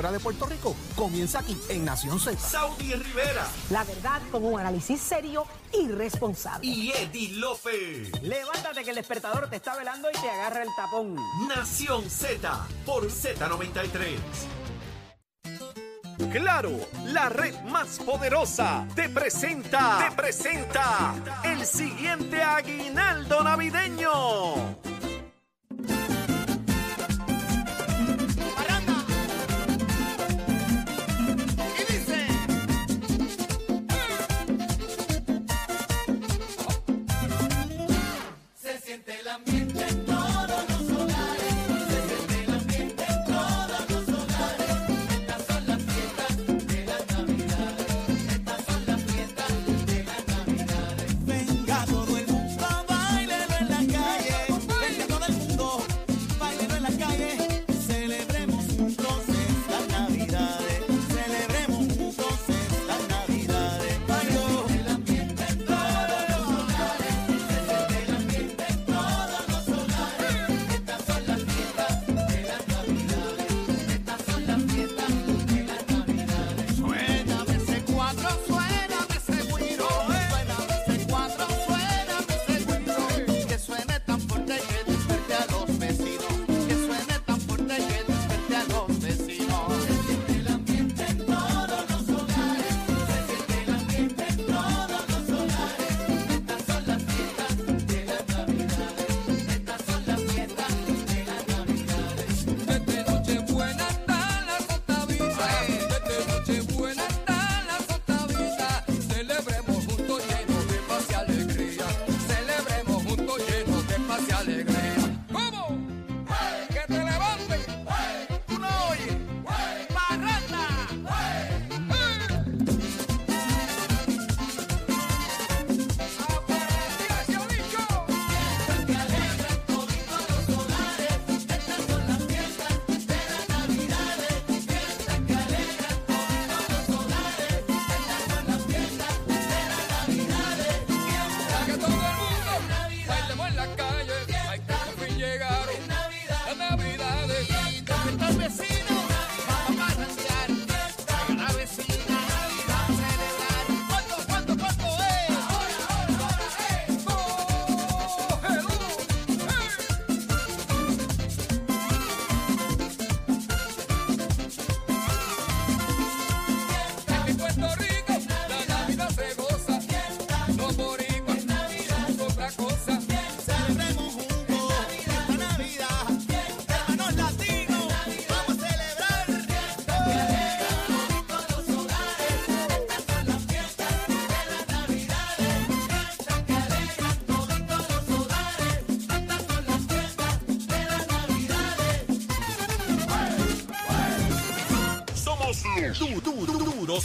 Fuera de Puerto Rico comienza aquí en Nación Z. Saudi Rivera La verdad con un análisis serio y responsable. y Eddie Lofe. Levántate que el despertador te está velando y te agarra el tapón. Nación Z por Z93. Claro, la red más poderosa te presenta, te presenta el siguiente aguinaldo navideño.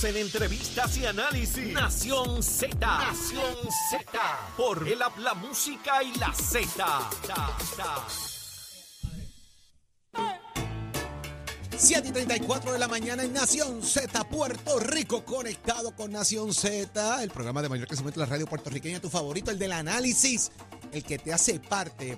En entrevistas y análisis. Nación Z. Nación Z. Por el app, la música y la Z. 7 y 34 de la mañana en Nación Z, Puerto Rico, conectado con Nación Z, el programa de mayor crecimiento de la radio puertorriqueña, tu favorito, el del análisis, el que te hace parte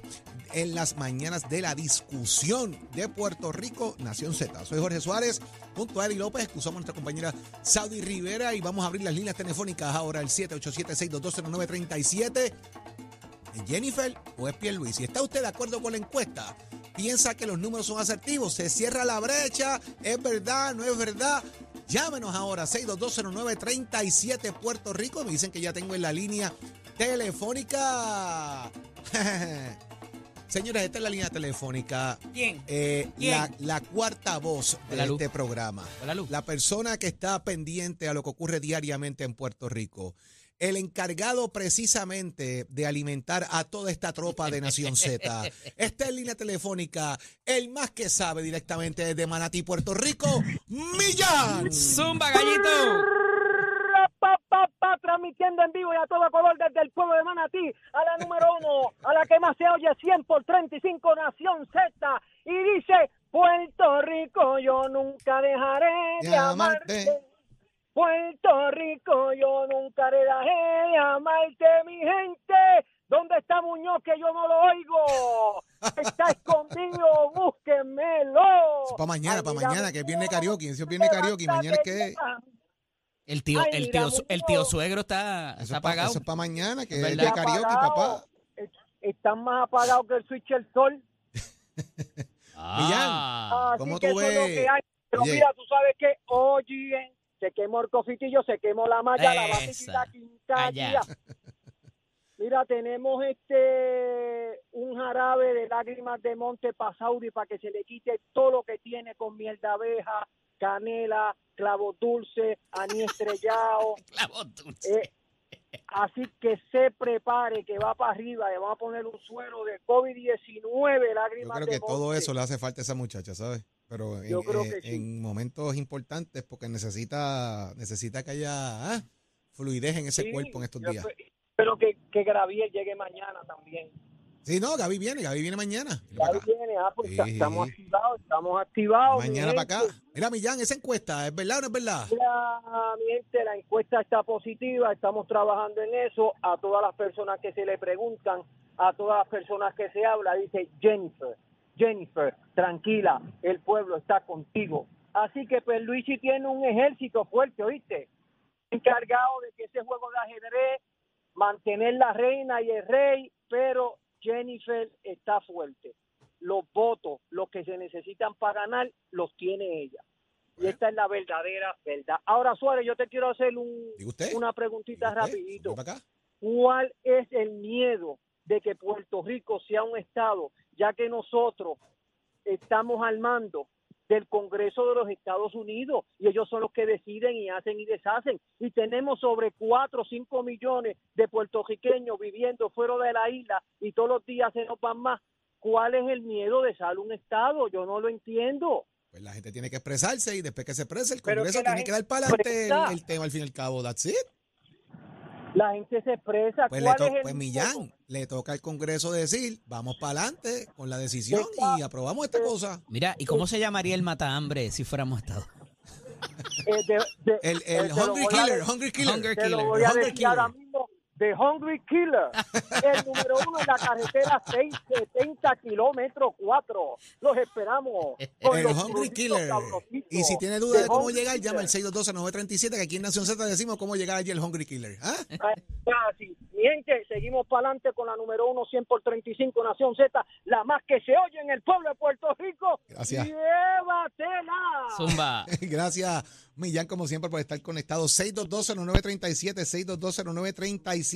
en las mañanas de la discusión de Puerto Rico, Nación Z. Soy Jorge Suárez, junto a Eddie López, excusamos a nuestra compañera Saudi Rivera y vamos a abrir las líneas telefónicas ahora, el 787-622-0937. Jennifer o es Pierluisi. ¿Está usted de acuerdo con la encuesta? ¿Piensa que los números son asertivos? ¿Se cierra la brecha? ¿Es verdad? ¿No es verdad? Llámenos ahora, 6220937 Puerto Rico. Me dicen que ya tengo en la línea telefónica. Señores, esta es la línea telefónica. ¿Quién? Eh, ¿Quién? La, la cuarta voz de Luz. este programa. Luz. La persona que está pendiente a lo que ocurre diariamente en Puerto Rico. El encargado precisamente de alimentar a toda esta tropa de Nación Z. Está en línea telefónica, el más que sabe directamente desde Manatí, Puerto Rico, Millán. Zumba, gallito. Transmitiendo en vivo y a todo color desde el pueblo de Manatí a la número uno, a la que más se oye 100 por 35 Nación Z y dice Puerto Rico yo nunca dejaré de amarte. Puerto Rico yo nunca dejaré de amarte mi gente ¿Dónde está Muñoz que yo no lo oigo? Está escondido, búsquenmelo. Para mañana, para mañana, que es Muñoz, karaoke. Eso es viernes karaoke. Mañana es que. El tío, Ay, el mira, tío, el tío suegro está, Eso está es para apagado. mañana, que Es es verdad. de karaoke, apagado. papá. Están más apagados que el switch el sol. Ah, ¿cómo tú eso es lo ves? que hay. Pero Oye. mira, tú sabes que, oye, se quemó el cofitillo, se quemó la malla, la la quincalla. Allá. Mira, tenemos este un jarabe de lágrimas de monte pasauri para que se le quite todo lo que tiene con miel de abeja, canela, clavo dulce, anís estrellado. clavo dulce. Eh, así que se prepare que va para arriba, le vamos a poner un suero de COVID-19, Yo lágrimas creo de que todo eso le hace falta a esa muchacha, ¿sabes? Pero en, Yo creo en- que sí. en momentos importantes, porque necesita necesita que haya ah, fluidez en ese Sí, cuerpo en estos yo días. Espero que, que Graviel llegue mañana también. Sí, no, Gaby viene, Gaby viene mañana. Gaby viene, ah, pues, Sí. estamos activados, estamos activados. Mañana para acá. Mira, Millán, esa encuesta, ¿es verdad o no es verdad? Mira, mi gente, la encuesta está positiva, estamos trabajando en eso. A todas las personas que se le preguntan, a todas las personas que se habla, dice Jennifer, Jennifer, tranquila, el pueblo está contigo. Así que pues Luigi tiene un ejército fuerte, ¿oíste? Encargado de que ese juego de ajedrez, mantener la reina y el rey, pero Jennifer está fuerte. Los votos, los que se necesitan para ganar, los tiene ella. Y esta es la verdadera verdad. Ahora, Suárez, yo te quiero hacer un, una preguntita rapidito. ¿Cuál es el miedo de que Puerto Rico sea un estado, ya que nosotros estamos al mando del Congreso de los Estados Unidos y ellos son los que deciden y hacen y deshacen y tenemos sobre 4 o 5 millones de puertorriqueños viviendo fuera de la isla y todos los días se nos van más. ¿Cuál es el miedo de ser un estado? Yo no lo entiendo. Pues la gente tiene que expresarse y después que se exprese, el Congreso tiene que dar para adelante el, el tema al fin y al cabo. That's it. La gente se expresa. Pues, le ¿Cuál to- es el pues? Millán, le toca al Congreso decir, vamos para adelante con la decisión y aprobamos esta cosa. Mira, ¿y cómo se llamaría el matahambre si fuéramos Estado? Eh, de- de- El, eh, el Hungry Killer. Hungry Killer. Lo Killer. ahora Killer. The Hungry Killer. El número uno en la carretera 670 kilómetros 4. Los esperamos. con El los Hungry Killer. Y si tiene duda The de cómo Hungry llegar, llama al Killer. 622-937, que aquí en Nación Z decimos cómo llegar allí el Hungry Killer. ¿Ah? Ah, sí. Mi gente, seguimos para adelante con la número uno, 100 por 35, Nación Z, la más que se oye en el pueblo de Puerto Rico. Gracias. Llévatela. Zumba. Gracias, Millán, como siempre, por estar conectado. 6220937, 6220937.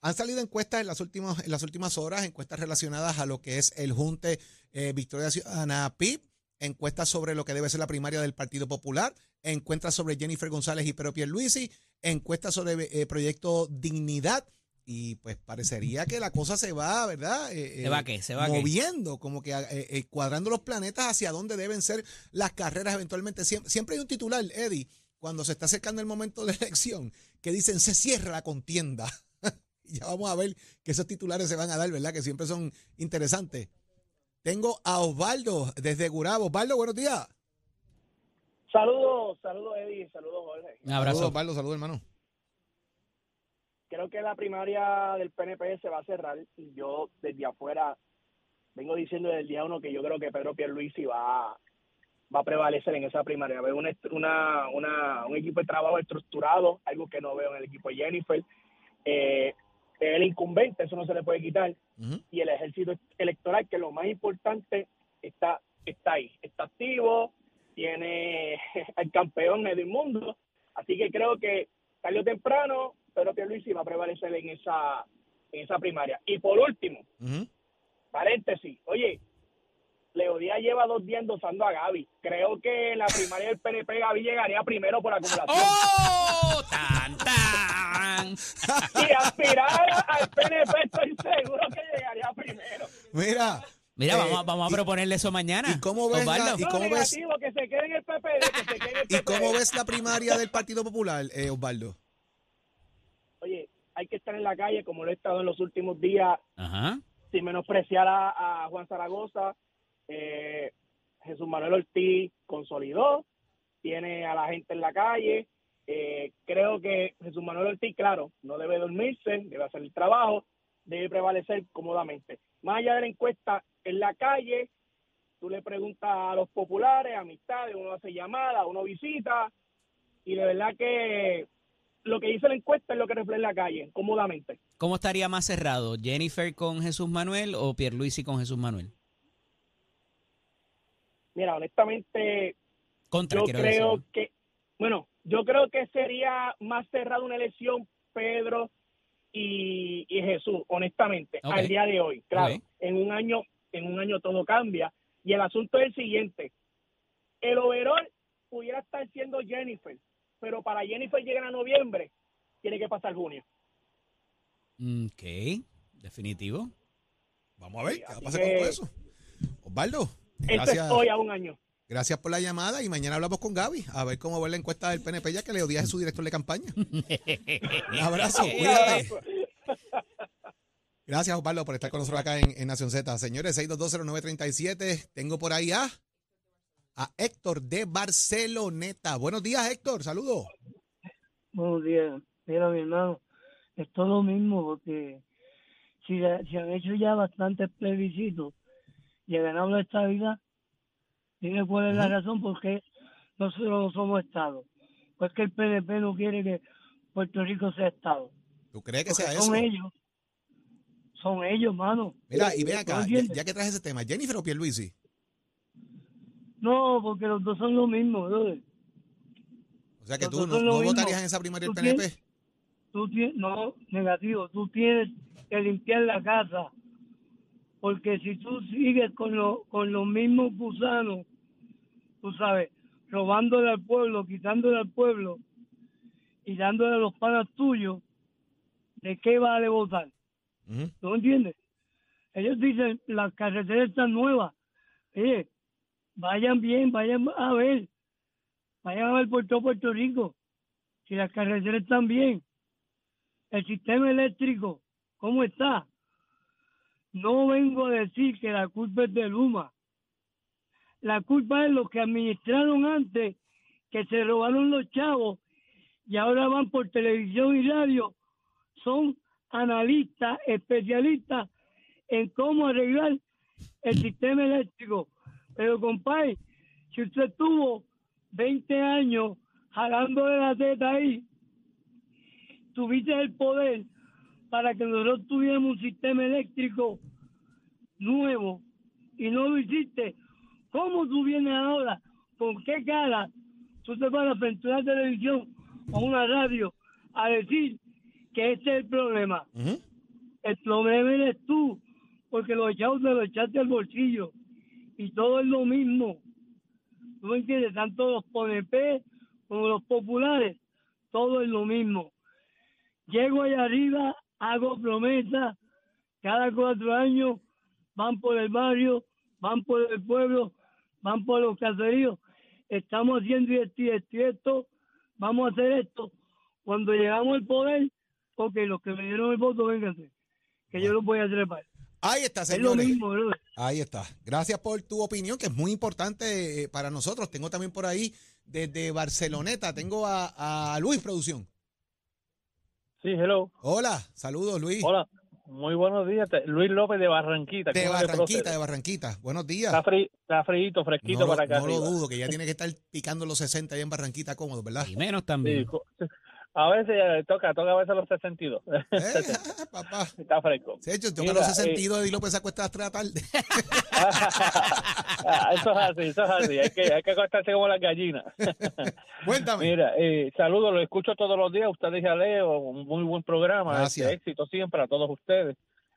Han salido encuestas en las últimas, en las últimas horas, encuestas relacionadas a lo que es el Junte eh, Victoria Ciudadana PIB, encuestas sobre lo que debe ser la primaria del Partido Popular, encuestas sobre Jennifer González y Pedro Pierluisi, encuestas sobre eh, Proyecto Dignidad. Y pues parecería que la cosa se va, ¿verdad? Eh, ¿Se va qué? ¿Se va qué? moviendo, como que eh, eh, cuadrando los planetas hacia dónde deben ser las carreras eventualmente. Siempre, siempre hay un titular, Eddie, cuando se está acercando el momento de la elección, que dicen se cierra la contienda. Y ya vamos a ver que esos titulares se van a dar, ¿verdad? Que siempre son interesantes. Tengo a Osvaldo desde Gurabo. Osvaldo, buenos días. Saludos, saludos Eddie, saludos Jorge. Un abrazo. Saludos, Osvaldo, saludos, hermano. Creo que la primaria del PNP se va a cerrar. y Yo desde afuera vengo diciendo desde el día uno que yo creo que Pedro Pierluisi va, va a prevalecer en esa primaria. Veo una, una, una- un equipo de trabajo estructurado, algo que no veo en el equipo de Jennifer. Eh, el incumbente, eso no se le puede quitar. Y el ejército electoral, que lo más importante está, está ahí, está activo, tiene al campeón del mundo, así que creo que o temprano Pedro Pierluisi va a prevalecer en esa, en esa primaria. Y por último, paréntesis, oye, Leo Díaz lleva dos días endosando a Gaby. Creo que en la primaria del PNP Gaby llegaría primero por acumulación. ¡Oh! ¡Tan, tan! Y aspirar al PNP estoy seguro que llegaría primero. Mira. Mira, eh, vamos, a- vamos a y- proponerle eso mañana. ¿Y cómo ves la- y No, cómo ves- negativo, que se quede en el PPD, que se quede en el ¿Y cómo ves la primaria del Partido Popular, eh, Osvaldo? Oye, hay que estar en la calle como lo he estado en los últimos días, Ajá. sin menospreciar a, a Juan Zaragoza. Eh, Jesús Manuel Ortiz consolidó, tiene a la gente en la calle. Eh, creo que Jesús Manuel Ortiz, claro, no debe dormirse, debe hacer el trabajo, debe prevalecer cómodamente. Más allá de la encuesta, en la calle, tú le preguntas a los populares, amistades, uno hace llamadas, uno visita, y de verdad que lo que dice la encuesta es lo que refleja en la calle, cómodamente. ¿Cómo estaría más cerrado? ¿Jennifer con Jesús Manuel o Pierluisi con Jesús Manuel? Mira, honestamente, Contra, yo creo decir. que, bueno, yo creo que sería más cerrada una elección Pedro y, y Jesús, honestamente, al día de hoy. Claro, en un año, en un año todo cambia. Y el asunto es el siguiente: el overall pudiera estar siendo Jennifer, pero para Jennifer llegar a noviembre tiene que pasar junio. Ok, definitivo. Vamos a ver qué va a pasar que- con todo eso. Osvaldo, Esto es hoy a un año. gracias por la llamada y mañana hablamos con Gaby a ver cómo va la encuesta del PNP ya que le odia a su director de campaña. Un abrazo, cuídate. Gracias, Osvaldo, por estar con nosotros acá en, en Nación Z. Señores, 6220937. Tengo por ahí a, a Héctor de Barceloneta. Buenos días, Héctor. Saludos. Buenos días. Mira, mi hermano, es todo lo mismo porque si, si han hecho ya bastantes plebiscitos y han ganado la estabilidad, dime cuál es la razón por qué nosotros no somos Estado. Pues que el PNP no quiere que Puerto Rico sea Estado. ¿Tú crees que Porque sea son eso? ellos. Son ellos, mano. Mira, y ve ¿Tú acá, ya, que traes ese tema, ¿Jennifer o Pierluisi? No, porque los dos son lo mismo, brother. O sea que Los tú no, son votarías en esa primaria del ¿Tú PNP. tienes- tú tienes, no, negativo, tú tienes que limpiar la casa, porque si tú sigues con, lo, con los mismos gusanos, tú sabes, robándole al pueblo, quitándole al pueblo y dándole a los panas tuyos, ¿de qué vale votar? Ujú. ¿Tú entiendes? Ellos dicen, las carreteras están nuevas. Oye, vayan bien, vayan a ver, vayan a ver por todo Puerto Rico, si las carreteras están bien. El sistema eléctrico, ¿cómo está? No vengo a decir que la culpa es de Luma. La culpa es los que administraron antes, que se robaron los chavos y ahora van por televisión y radio. Son analistas, especialistas en cómo arreglar el sistema eléctrico. Pero, compadre, si usted estuvo 20 años jalando de la teta ahí, tuviste el poder para que nosotros tuviéramos un sistema eléctrico nuevo y no lo hiciste. ¿Cómo tú vienes ahora? ¿Con qué cara tú te vas a frente a una televisión o una radio a decir que este es el problema? El problema eres tú, porque los echados te lo echaste al bolsillo y todo es lo mismo. ¿Tú me entiendes? Tanto los PNP como los populares, todo es lo mismo. Llego allá arriba, hago promesas, cada cuatro años van por el barrio, van por el pueblo, van por los caseríos, estamos haciendo esto vamos a hacer esto. Cuando llegamos al poder, ok, los que me dieron el voto, vénganse, que yo los voy a trepar. Ahí está, Es lo señores. mismo, brother. Ahí está. Gracias por tu opinión, que es muy importante eh, para nosotros. Tengo también por ahí, desde Barceloneta, tengo a, a Luis Producción. Sí, hello. Hola, saludos Luis. Hola. Muy buenos días. Luis López de Barranquita. De ¿Cómo le Barranquita, de Barranquita. Buenos días. Está, fri está frío, fresquito no, lo- para acá. no lo arriba. dudo, que ya tiene que estar picando los 60 ahí en Barranquita cómodo, ¿verdad? Y menos Sí, también. co- a veces eh, toca, toca a veces los 62. Eh, papá. Está fresco. Se ha hecho, toca Mira, los eh, 62 de López se acuesta a las 3 de la tarde. Ah, eso es así, eso es así. Hay que, hay que acostarse como las gallinas. Cuéntame. Mira, eh, saludos, lo escucho todos los días. Ustedes ya leo, un muy buen programa. Gracias. este, éxito siempre a todos ustedes.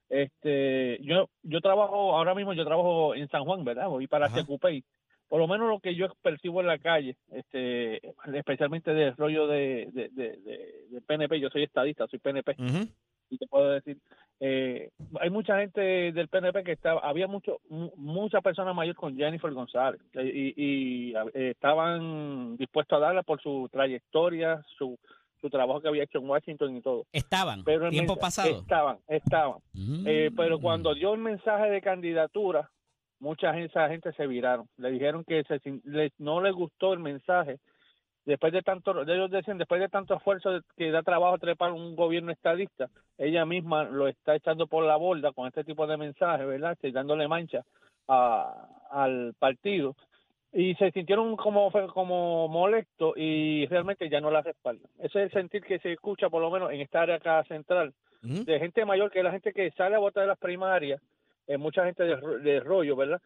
Este, yo, yo trabajo, ahora mismo yo trabajo en San Juan, ¿verdad? Voy para Ajá. Por lo menos lo que yo percibo en la calle, este, especialmente del rollo de, de, de, de- PNP, yo soy estadista, soy PNP y te puedo decir, eh, hay mucha gente del PNP que estaba, había mucho, mu- muchas personas mayores con Jennifer González eh, y, y, eh, estaban dispuestos a darla por su trayectoria, su, su trabajo que había hecho en Washington y todo. Estaban. Pero tiempo pasado. Estaban, estaban. Eh, pero Mm. cuando dio el mensaje de candidatura, mucha gente, esa gente se viraron. Le dijeron que se le- no les gustó el mensaje después de tanto, ellos decían, después de tanto esfuerzo que da trabajo trepar un gobierno estadista, ella misma lo está echando por la borda con este tipo de mensajes, ¿verdad? Este, dándole mancha a, al partido y se sintieron como como molestos y realmente ya no la respaldan. Ese es el sentir que se escucha por lo menos en esta área acá central de gente mayor, que es la gente que sale a votar de las primarias, eh, mucha gente de, ro- de rollo, ¿verdad?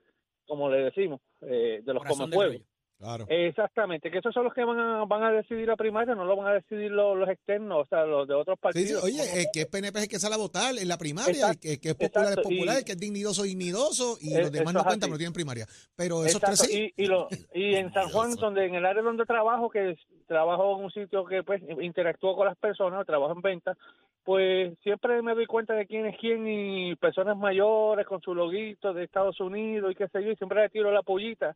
Como le decimos, eh, de los Corazón come del pueblo. rollo. Claro. Exactamente, que esos son los que van a, van a decidir la primaria, no lo van a decidir los, los externos, o sea, los de otros Sí, sí, partidos. oye, el que es PNP es el que sale a votar en la primaria, Exacto, que, el que es popular exacto, es popular, y- el que es dignidoso dignidoso y Eh, los demás no cuentan, no tienen primaria. Pero esos tres sí. y, y, lo, y en San Juan, donde en el área donde trabajo, que es- trabajo en un sitio que pues interactúo con las personas, trabajo en venta, pues siempre me doy cuenta de quién es quién y personas mayores con su loguito de Estados Unidos y qué sé yo, y siempre le tiro la pollita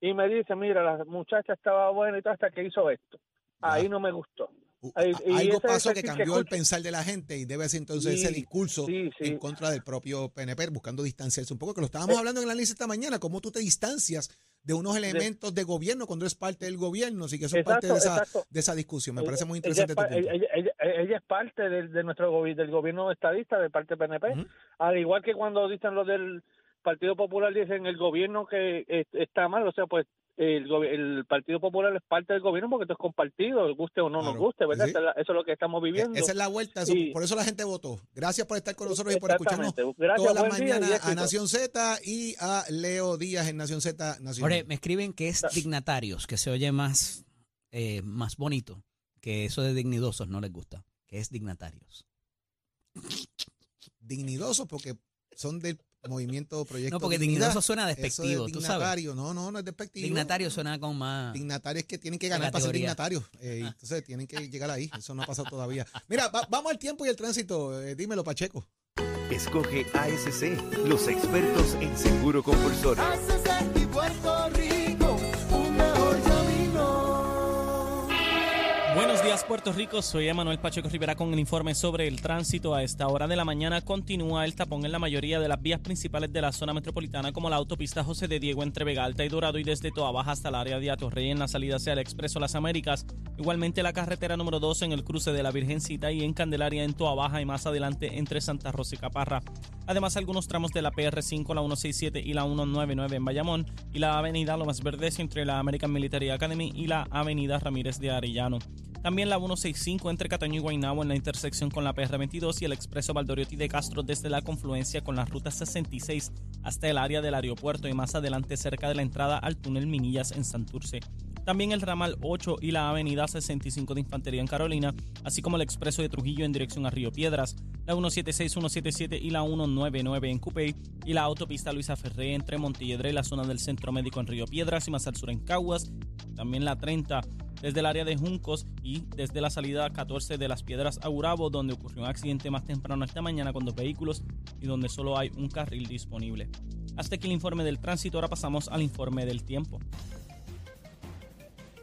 y me dice, mira, la muchacha estaba buena y todo hasta que hizo esto. Ahí no me gustó. Y Algo ese pasó que cambió el pensar de la gente y debe ser entonces ese Sí, discurso sí, sí. en contra del propio PNP, buscando distanciarse un poco, que lo estábamos Eh. hablando en el análisis esta mañana, cómo tú te distancias de unos elementos de gobierno cuando eres parte del gobierno, así que eso es parte de Exacto, esa, exacto. de esa discusión. Me Ella- parece muy ella interesante es tu. Ella, ella- ella es parte del, de nuestro gobi- del gobierno estadista, de parte PNP. Ujú. Al igual que cuando dicen los del Partido Popular, dicen el gobierno que está mal, o sea, pues el, el Partido Popular es parte del gobierno porque esto es compartido, guste o no nos guste, ¿verdad? sí, sí. Esa es la- Eso es lo que estamos viviendo. Esa es la vuelta, eso- Y- por eso la gente votó. Gracias por estar con nosotros y por escucharnos. Gracias, todas las mañanas a. Nación Z y a Leo Díaz en Nación Z Nacional. Jorge, me escriben que es dignatarios, que se oye más, eh, más bonito, que eso de dignidosos no les gusta, que es dignatarios. dignidosos porque son del movimiento Proyecto No, porque Dignidad. dignidoso suena Eso de despectivo, tú sabes. dignatario, no, no, no es despectivo. Dignatario suena con más... Dignatarios que tienen que ganar para ser dignatarios. eh, entonces tienen que llegar ahí. Eso no ha pasado todavía. Mira, va- vamos al tiempo y el tránsito. eh, dímelo, Pacheco. Escoge ASC, los expertos en seguro compulsorio. y Puerto días Puerto Rico, soy Emanuel Pacheco Rivera con el informe sobre el tránsito. A esta hora de la mañana continúa el tapón en la mayoría de las vías principales de la zona metropolitana como la autopista José de Diego entre Vega Alta y Dorado y desde Toa Baja hasta el área de Atorrey en la salida hacia el Expreso Las Américas. Igualmente la carretera número 2 en el cruce de la Virgencita y en Candelaria en Toa Baja y más adelante entre Santa Rosa y Caparra. Además algunos tramos de la PR5, la 167 y la 199 en Bayamón y la avenida Lomas Verdes entre la American Military Academy y la avenida Ramírez de Arellano. También la 165 entre Cataño y Guaynabo en la intersección con la PR22 y el expreso Valdoriotti de Castro desde la confluencia con la ruta 66 hasta el área del aeropuerto y más adelante cerca de la entrada al túnel Minillas en Santurce. También el ramal 8 y la avenida 65 de Infantería en Carolina, así como el expreso de Trujillo en dirección a Río Piedras, la 176, 177 y la 199 en Cupey y la autopista Luisa Ferré entre Montelledre y la zona del Centro Médico en Río Piedras y más al sur en Caguas, también la 30 desde el área de Juncos y desde la salida 14 de las Piedras a Gurabo, donde ocurrió un accidente más temprano esta mañana con dos vehículos y donde solo hay un carril disponible. Hasta aquí el informe del tránsito, ahora pasamos al informe del tiempo.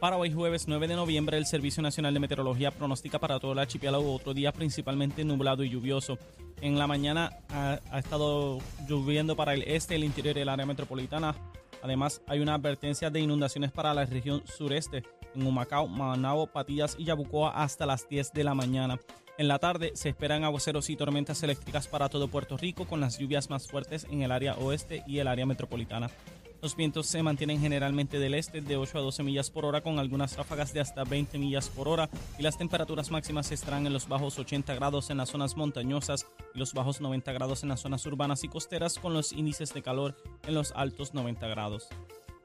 Para hoy jueves 9 de noviembre, el Servicio Nacional de Meteorología pronostica para todo el archipiélago otro día principalmente nublado y lluvioso. En la mañana ha, estado lloviendo para el este, el interior y el área metropolitana. Además, hay una advertencia de inundaciones para la región sureste, en Humacao, Manabo, Patillas y Yabucoa hasta las 10 de la mañana. En la tarde se esperan aguaceros y tormentas eléctricas para todo Puerto Rico, con las lluvias más fuertes en el área oeste y el área metropolitana. Los vientos se mantienen generalmente del este de 8 a 12 millas por hora con algunas ráfagas de hasta 20 millas por hora y las temperaturas máximas estarán en los bajos 80 grados en las zonas montañosas y los bajos 90 grados en las zonas urbanas y costeras con los índices de calor en los altos 90 grados.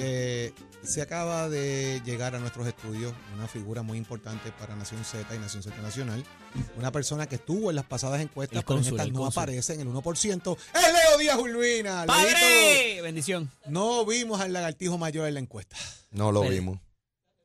Eh, se acaba de llegar a nuestros estudios una figura muy importante para Nación Z y Nación Z Nacional. Una persona que estuvo en las pasadas encuestas, El pero en estas el no cónsul. aparece en el 1%. ¡Es Leo Díaz Urbina! ¡Padre! Leito, Bendición. No vimos al lagartijo mayor en la encuesta. No lo Pero- vimos.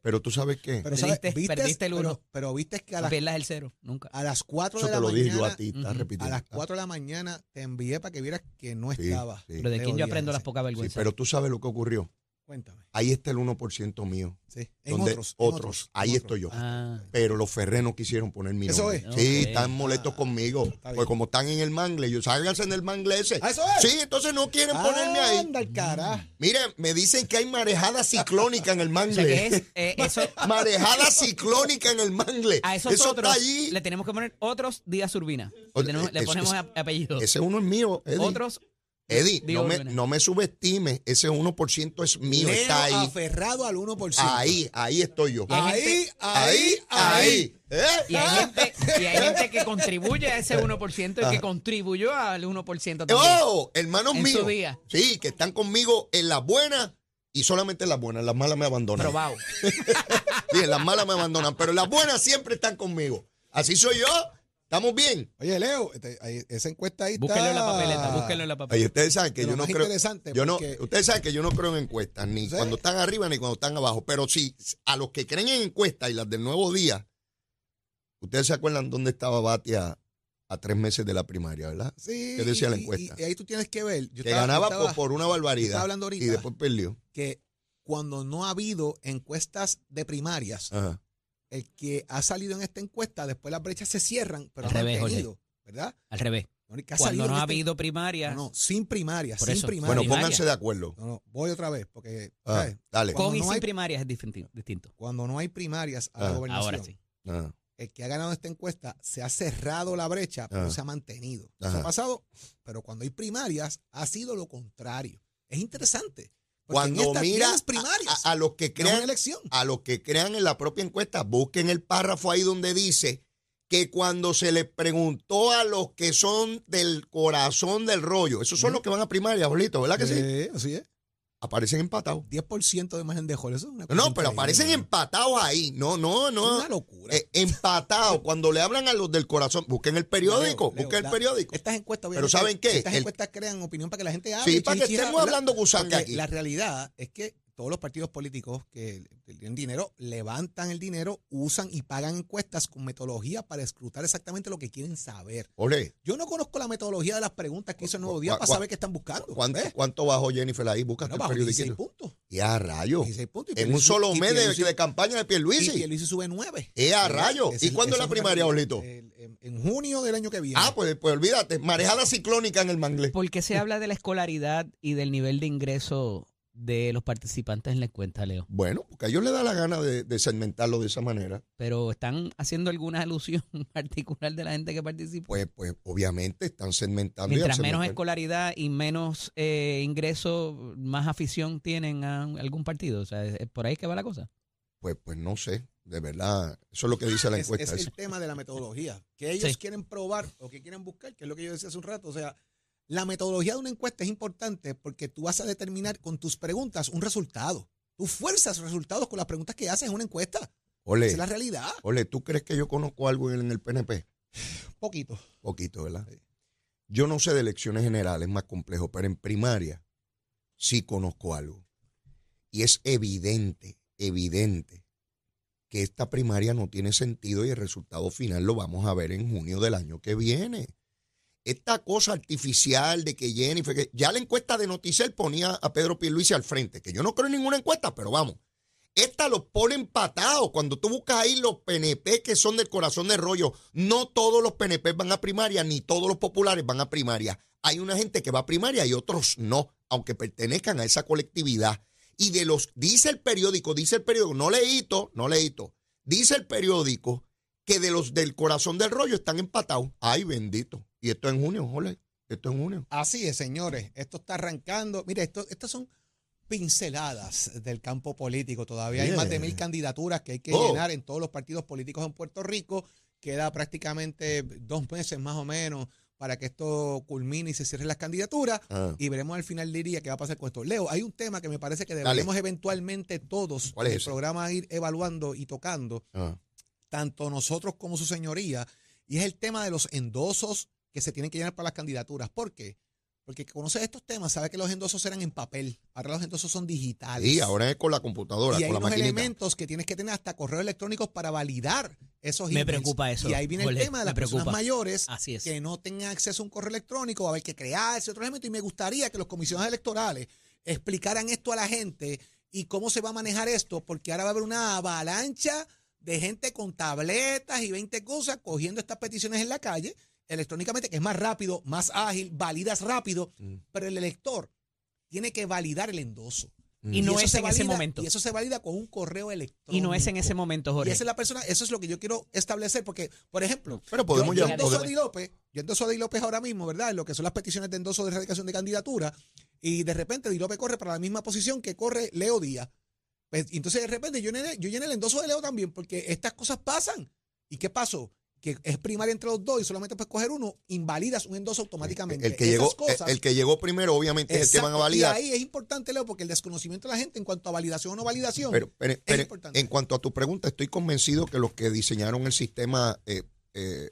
Pero tú sabes qué. Pero, ¿sabes? Perdiste- ¿Vistes? perdiste el uno. Pero, pero viste que a No las, pierdas el cero, nunca. a las 4 Eso de te la lo mañana. dije yo a ti, estás Ujú. repitiendo. A las Ah, 4 de la mañana te envié para que vieras que no Sí, estaba. sí. Pero de quién yo aprendo las pocas Sí, vergüenzas. pero tú sabes lo que ocurrió. Cuéntame. Ahí está el 1% mío. Sí. En donde otros. en otros. Ahí en estoy yo. Ah, Pero los Ferré no quisieron poner mi Eso nombre. es. Sí, están molestos Ah, conmigo. está. Pues como están en el mangle, ellos sálganse en el mangle ese. Ah, eso es. Sí, entonces no quieren ponerme ahí. Anda el cara. Mire, me dicen que hay marejada ciclónica en el o mangle. sea que es, eh, eso, Marejada ciclónica en el mangle. a esos Eso otros está allí. le tenemos que poner otros días Urbina. O- Le, tenemos- le eso- ponemos eso- apellidos. Ese uno es mío, Eddie. Otros Eddie, no me, no me subestime. Ese 1% es mío. Leo está ahí. aferrado al 1%. Ahí, ahí estoy yo. Ahí, gente- ahí, ahí. ¿Eh? Y hay, gente, y hay gente que contribuye a ese 1% y que contribuyó al 1% también. ¡Oh! Hermanos En míos. su día. Sí, que están conmigo en las buenas y solamente en las buenas. En las malas me abandonan. Probado. Sí, en las malas me abandonan, pero en las buenas siempre están conmigo. Así soy yo. ¿Estamos bien? Oye, Leo, este, ahí- esa encuesta ahí Búsquenlo en la está- papeleta, búsquenlo en la papeleta. ustedes saben que yo no creo. interesante, Yo no, ustedes saben que yo no creo en encuestas, ni ¿Sí? cuando están arriba ni cuando están abajo. Pero sí, a los que creen en encuestas y las del nuevo día, ustedes se acuerdan dónde estaba Batia a tres meses de la primaria, ¿verdad? Sí, ¿Qué decía la encuesta? Y, y ahí tú tienes que ver. Yo que estaba- ganaba estaba- por, por una barbaridad. estaba hablando ahorita. y después perdió. que cuando no ha habido encuestas de primarias, Ajá. El que ha salido en esta encuesta, después las brechas se cierran, pero Al han revés, Jorge. tenido, ¿verdad? Al revés. No, el que ha Cuando salido no en ha esta- habido primarias, No, no, sin primarias, Por sin eso. primarias. Bueno, primaria. pónganse de acuerdo. No, no, voy otra vez, porque Ah, ¿sabes? dale. Cuando con y no sin hay- primarias es distinto. distinto. cuando no hay primarias a Ah, la gobernación, Ahora sí. Ah, el que ha ganado esta encuesta se ha cerrado la brecha, pero Ah. se ha mantenido. Eso Ajá. ha pasado, pero cuando hay primarias ha sido lo contrario. Es interesante. Cuando en mira primarias, a, a los que crean elección. a los que crean en la propia encuesta, busquen el párrafo ahí donde dice que cuando se le preguntó a los que son del corazón del rollo, esos son los que van a primaria, bolito, ¿verdad que sí? Sí, así es. Aparecen empatados. 10% de margen de gol. Eso es una cosa No, pero aparecen empatados ahí. No, no, Es no. una locura. Eh, empatados. Cuando le hablan a los del corazón, busquen el periódico, Leo, Leo, busquen el la- periódico. Estas encuestas, Pero ¿saben qué? Estas El- encuestas crean opinión para que la gente hable. Sí, para que estemos hablando gusanga aquí. La realidad es que todos los partidos políticos que tienen dinero levantan el dinero, usan y pagan encuestas con metodología para escrutar exactamente lo que quieren saber. Ole, Yo no conozco la metodología de las preguntas que hizo el Nuevo Día ¿Cu- para saber qué están buscando. ¿cuánto, ¿ves? cuánto bajó Jennifer ahí? Búscate Bueno, el bajo 16 periódico. puntos. Y a rayo. 16 puntos. y En un Pierluisi- solo mes de, Pierluisi- de campaña de Y Pierluisi. Pierluisi sube 9. ¡Eh, a rayo! ¿Y cuándo es la primaria, Olito? En, en junio del año que viene. Ah, pues, pues olvídate, marejada ciclónica en el mangle. ¿Por qué se habla de la escolaridad y del nivel de ingreso de los participantes en la encuesta, Leo? Bueno, porque a ellos les da la gana de, de segmentarlo de esa manera. Pero están haciendo alguna alusión particular de la gente que participa. Pues, pues obviamente están segmentando. y Mientras menos segmentar- escolaridad y menos eh, ingreso, más afición tienen a algún partido. O sea, ¿es por ahí que va la cosa. Pues, pues no sé, de verdad. Eso es lo que dice la es, encuesta. es el tema de la metodología. Que ellos Sí. quieren probar o que quieren buscar, que es lo que yo decía hace un rato. O sea, la metodología de una encuesta es importante porque tú vas a determinar con tus preguntas un resultado. Tú fuerzas resultados con las preguntas que haces en una encuesta. Esa Ole, es la realidad. ole, ¿tú crees que yo conozco algo en, el PNP? Poquito. Poquito, ¿verdad? Yo no sé de elecciones generales, es más complejo, pero en primaria sí conozco algo. Y es evidente, evidente, que esta primaria no tiene sentido y el resultado final lo vamos a ver en junio del año que viene. Esta cosa artificial de que Jennifer, que ya la encuesta de Noticel ponía a Pedro Pierluisi al frente, que yo no creo en ninguna encuesta, pero vamos. Esta los pone empatados. Cuando tú buscas ahí los PNP que son del corazón del rollo, no todos los PNP van a primaria, ni todos los populares van a primaria. Hay una gente que va a primaria y otros no, aunque pertenezcan a esa colectividad. Y de los, dice el periódico, dice el periódico, no leíto, no leíto, dice el periódico que de los del corazón del rollo están empatados. Ay, bendito. Y esto en junio, jole, esto en junio. Así es, señores. Esto está arrancando. Mire, esto, estas son pinceladas del campo político. Todavía hay más de mil candidaturas que hay que Oh. llenar en todos los partidos políticos en Puerto Rico. Queda prácticamente dos meses más o menos para que esto culmine y se cierren las candidaturas. Ah. Y veremos al final del día qué va a pasar con esto. Leo, hay un tema que me parece que Dale. deberíamos eventualmente todos ¿Cuál es en el ese? programa ir evaluando y tocando, Ah. Tanto nosotros como su señoría, y es el tema de los endosos que se tienen que llenar para las candidaturas. ¿Por qué? porque que conoce estos temas sabe que los endosos eran en papel. Ahora los endosos son digitales. Sí, ahora es con la computadora, y hay con la unos elementos que tienes que tener hasta correos electrónicos para validar esos Me emails. preocupa eso, Y ahí viene Jorge, el tema de las personas mayores Así es. que no tengan acceso a un correo electrónico, va a haber que crearse otro elemento. Y me gustaría que los comisionados electorales explicaran esto a la gente y cómo se va a manejar esto, porque ahora va a haber una avalancha de gente con tabletas y 20 cosas cogiendo estas peticiones en la calle electrónicamente, que es más rápido, más ágil, validas rápido, Mm. pero el elector tiene que validar el endoso. Y no es en ese momento. Y eso se valida con un correo electrónico. Y no es en ese momento, Y Jorge. esa es la persona, eso es lo que yo quiero establecer, porque, por ejemplo, Pero podemos yo, yo endoso a Di López, yo endoso a Di López ahora mismo, ¿verdad? En lo que son las peticiones de endoso de erradicación de candidatura, y de repente Di López corre para la misma posición que corre Leo Díaz. Pues, entonces, de repente, yo llené, yo llené el endoso de Leo también, porque estas cosas pasan. ¿Y qué pasó? Que es primaria entre los dos y solamente puedes coger uno, invalidas un endoso automáticamente. El que, Esas llegó, cosas- el que llegó primero, obviamente, es el que van a validar. Y ahí es importante, Leo, porque el desconocimiento de la gente en cuanto a validación o no validación Pero, pero- es pero importante. en cuanto a tu pregunta, estoy convencido que los que diseñaron el sistema eh, eh,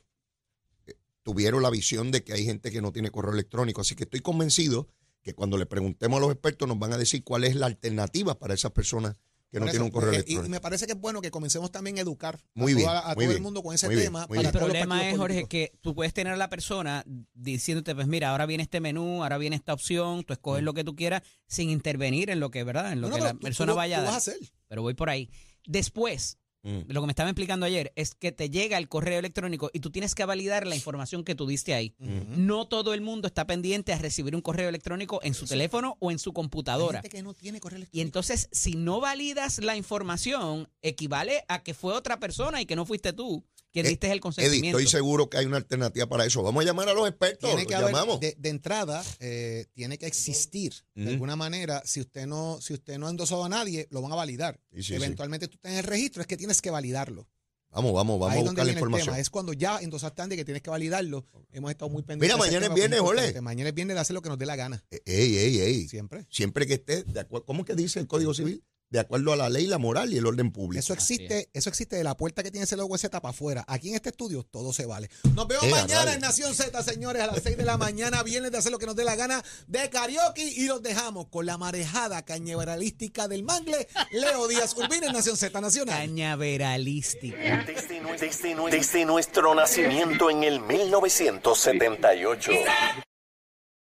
tuvieron la visión de que hay gente que no tiene correo electrónico. Así que estoy convencido que cuando le preguntemos a los expertos nos van a decir cuál es la alternativa para esas personas que no eso, un correo eh, electrónico. Y me parece que es bueno que comencemos también a educar Muy a, bien, toda- a muy todo el mundo con ese muy bien, tema. muy para El problema es, Jorge, políticos. que tú puedes tener a la persona diciéndote, pues mira, ahora viene este menú, ahora viene esta opción, tú escoges lo que tú quieras sin intervenir en lo que, ¿verdad? En lo Mm. No, que no, la tú- persona vaya a dar. vas a hacer. Pero voy por ahí. Después, Mm. lo que me estaba explicando ayer es que te llega el correo electrónico y tú tienes que validar la información que tú diste ahí. No todo el mundo está pendiente a recibir un correo electrónico en su teléfono o en su Hay computadora. gente que no tiene correo Y entonces, si no validas la información, equivale a que fue otra persona y que no fuiste tú quien Eh, diste el Eddie, consentimiento. estoy seguro que hay una alternativa para eso. Vamos a llamar a los expertos. tiene los que haber, llamamos. de, de entrada, eh, tiene que existir de alguna manera. Si usted no, si usted no ha endosado a nadie, lo van a validar. Sí, sí, sí. Eventualmente tú estás en el registro, es que tienes que validarlo. Vamos, vamos, vamos Ahí a donde buscar la el información. tema. Es cuando ya endosaste antes que tienes que validarlo. Hemos estado muy pendientes. Mira, mañana es viernes, importante. Mañana es viernes de hacer lo que nos dé la gana. Ey, ey, ey. Siempre. Siempre que esté de acuerdo. ¿Cómo que dice el Código Civil? De acuerdo a la ley, la moral y el orden público. Eso existe, eso existe de la puerta que tiene ese logo ese tapa afuera. Aquí en este estudio todo se vale. Nos vemos Eh, mañana dale. en Nación Z, señores, a las 6 de la mañana. Viernes de hacer lo que nos dé la gana de karaoke y los dejamos con la marejada cañaveralística del mangle. Leo Díaz Urbina en Nación Z Nacional. Cañaveralística. Desde nuestro nacimiento en el 1978.